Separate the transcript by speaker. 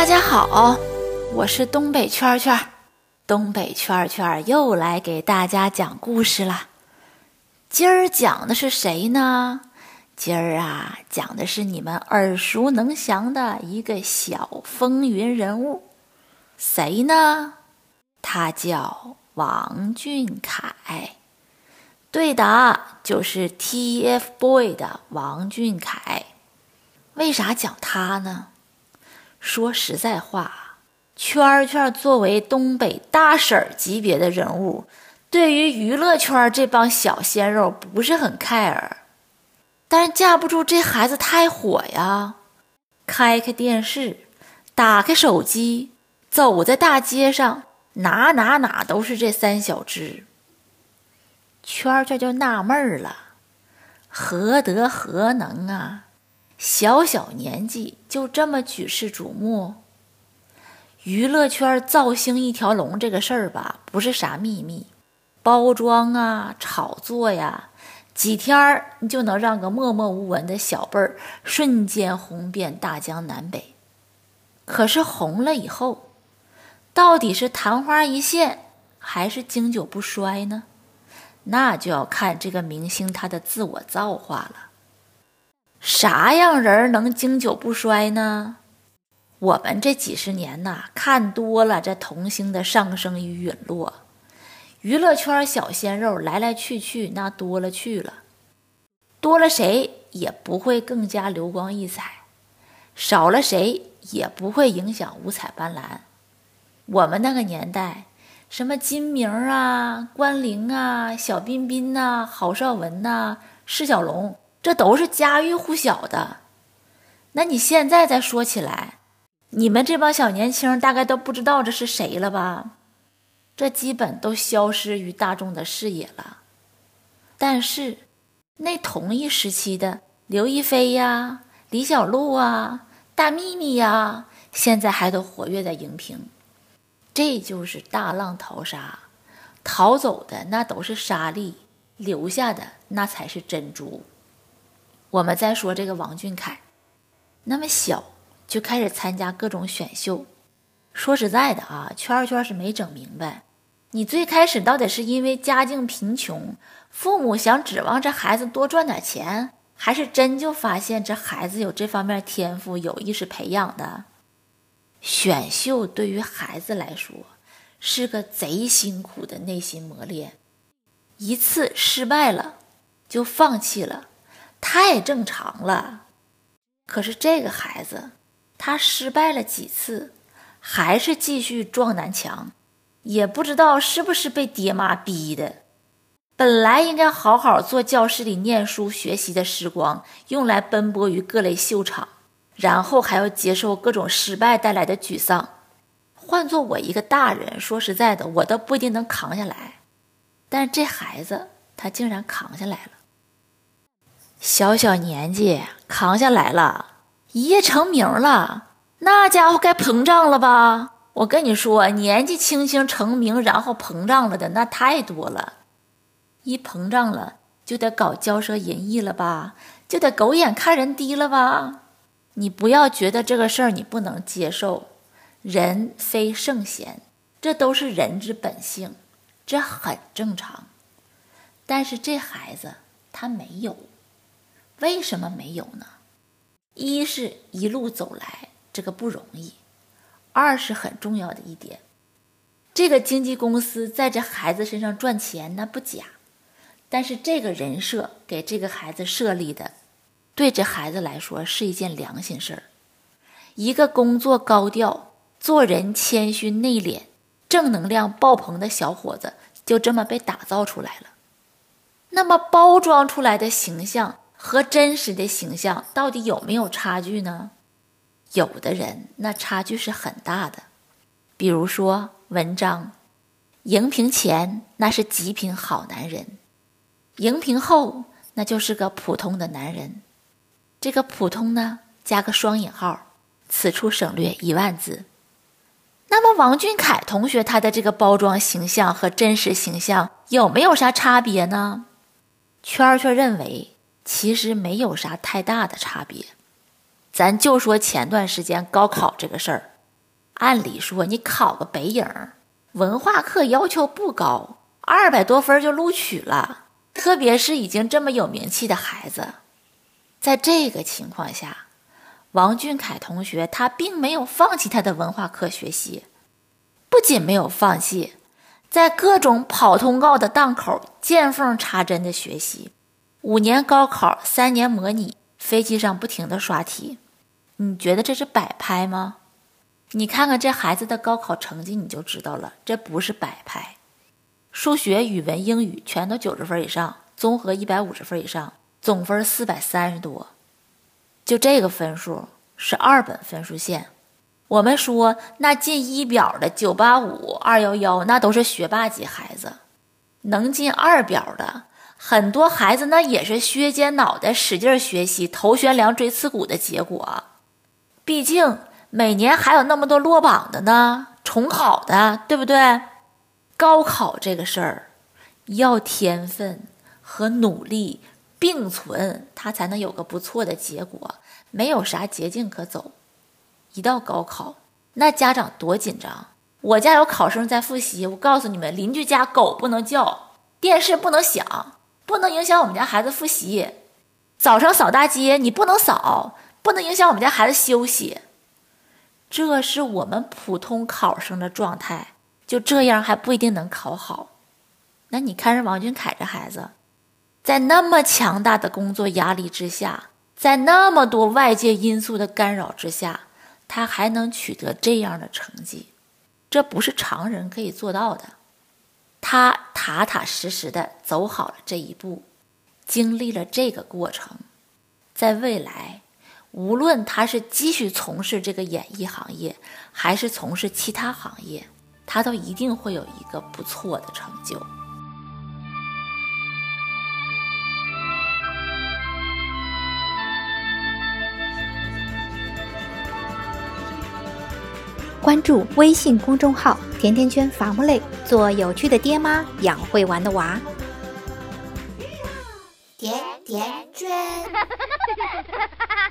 Speaker 1: 大家好，我是东北圈圈，东北圈圈又来给大家讲故事了。今儿讲的是谁呢？今儿啊，讲的是你们耳熟能详的一个小风云人物，谁呢？他叫王俊凯。对的，就是 TFBOY 的王俊凯。为啥讲他呢？说实在话，圈圈作为东北大婶级别的人物，对于娱乐圈这帮小鲜肉不是很 care。但架不住这孩子太火呀，开开电视，打开手机，走在大街上，哪哪哪都是这三小只。圈圈就纳闷了，何德何能啊？小小年纪就这么举世瞩目，娱乐圈造星一条龙这个事儿吧，不是啥秘密，包装啊，炒作呀，几天儿你就能让个默默无闻的小辈儿瞬间红遍大江南北。可是红了以后，到底是昙花一现，还是经久不衰呢？那就要看这个明星他的自我造化了。啥样人能经久不衰呢？我们这几十年呐，看多了这童星的上升与陨落，娱乐圈小鲜肉来来去去，那多了去了，多了谁也不会更加流光溢彩，少了谁也不会影响五彩斑斓。我们那个年代，什么金明啊、关凌啊、小彬彬呐、郝邵文呐、释小龙。这都是家喻户晓的，那你现在再说起来，你们这帮小年轻大概都不知道这是谁了吧？这基本都消失于大众的视野了。但是，那同一时期的刘亦菲呀、李小璐啊、大幂幂呀，现在还都活跃在荧屏。这就是大浪淘沙，逃走的那都是沙粒，留下的那才是珍珠。我们再说这个王俊凯，那么小就开始参加各种选秀。说实在的啊，圈圈是没整明白，你最开始到底是因为家境贫穷，父母想指望这孩子多赚点钱，还是真就发现这孩子有这方面天赋，有意识培养的？选秀对于孩子来说是个贼辛苦的内心磨练，一次失败了就放弃了。太正常了，可是这个孩子，他失败了几次，还是继续撞南墙，也不知道是不是被爹妈逼的。本来应该好好坐教室里念书学习的时光，用来奔波于各类秀场，然后还要接受各种失败带来的沮丧。换做我一个大人，说实在的，我都不一定能扛下来。但这孩子，他竟然扛下来了。小小年纪扛下来了，一夜成名了，那家伙该膨胀了吧？我跟你说，年纪轻轻成名，然后膨胀了的那太多了。一膨胀了，就得搞骄奢淫逸了吧？就得狗眼看人低了吧？你不要觉得这个事儿你不能接受，人非圣贤，这都是人之本性，这很正常。但是这孩子他没有。为什么没有呢？一是一路走来这个不容易，二是很重要的一点，这个经纪公司在这孩子身上赚钱那不假，但是这个人设给这个孩子设立的，对这孩子来说是一件良心事儿。一个工作高调、做人谦虚内敛、正能量爆棚的小伙子，就这么被打造出来了。那么包装出来的形象和真实的形象到底有没有差距呢？有的人那差距是很大的，比如说文章，荧屏前那是极品好男人，荧屏后那就是个普通的男人。这个普通呢，加个双引号，此处省略一万字。那么王俊凯同学他的这个包装形象和真实形象有没有啥差别呢？圈圈认为，其实没有啥太大的差别。咱就说前段时间高考这个事儿，按理说你考个北影，文化课要求不高，二百多分就录取了。特别是已经这么有名气的孩子，在这个情况下，王俊凯同学他并没有放弃他的文化课学习，不仅没有放弃。在各种跑通告的档口见缝插针的学习，五年高考，三年模拟，飞机上不停的刷题，你觉得这是摆拍吗？你看看这孩子的高考成绩，你就知道了，这不是摆拍。数学、语文、英语全都九十分以上，综合一百五十分以上，总分四百三十多，就这个分数是二本分数线。我们说，那进一表的九八五、二幺幺，那都是学霸级孩子；能进二表的，很多孩子那也是削尖脑袋使劲学习、头悬梁锥刺股的结果。毕竟每年还有那么多落榜的呢，重考的，对不对？高考这个事儿，要天分和努力并存，他才能有个不错的结果，没有啥捷径可走。一到高考，那家长多紧张！我家有考生在复习，我告诉你们，邻居家狗不能叫，电视不能响，不能影响我们家孩子复习。早上扫大街，你不能扫，不能影响我们家孩子休息。这是我们普通考生的状态，就这样还不一定能考好。那你看，人王俊凯这孩子，在那么强大的工作压力之下，在那么多外界因素的干扰之下。他还能取得这样的成绩，这不是常人可以做到的。他踏踏实实的走好了这一步，经历了这个过程，在未来，无论他是继续从事这个演艺行业，还是从事其他行业，他都一定会有一个不错的成就。
Speaker 2: 关注微信公众号“甜甜圈伐木累”，做有趣的爹妈，养会玩的娃。甜甜圈。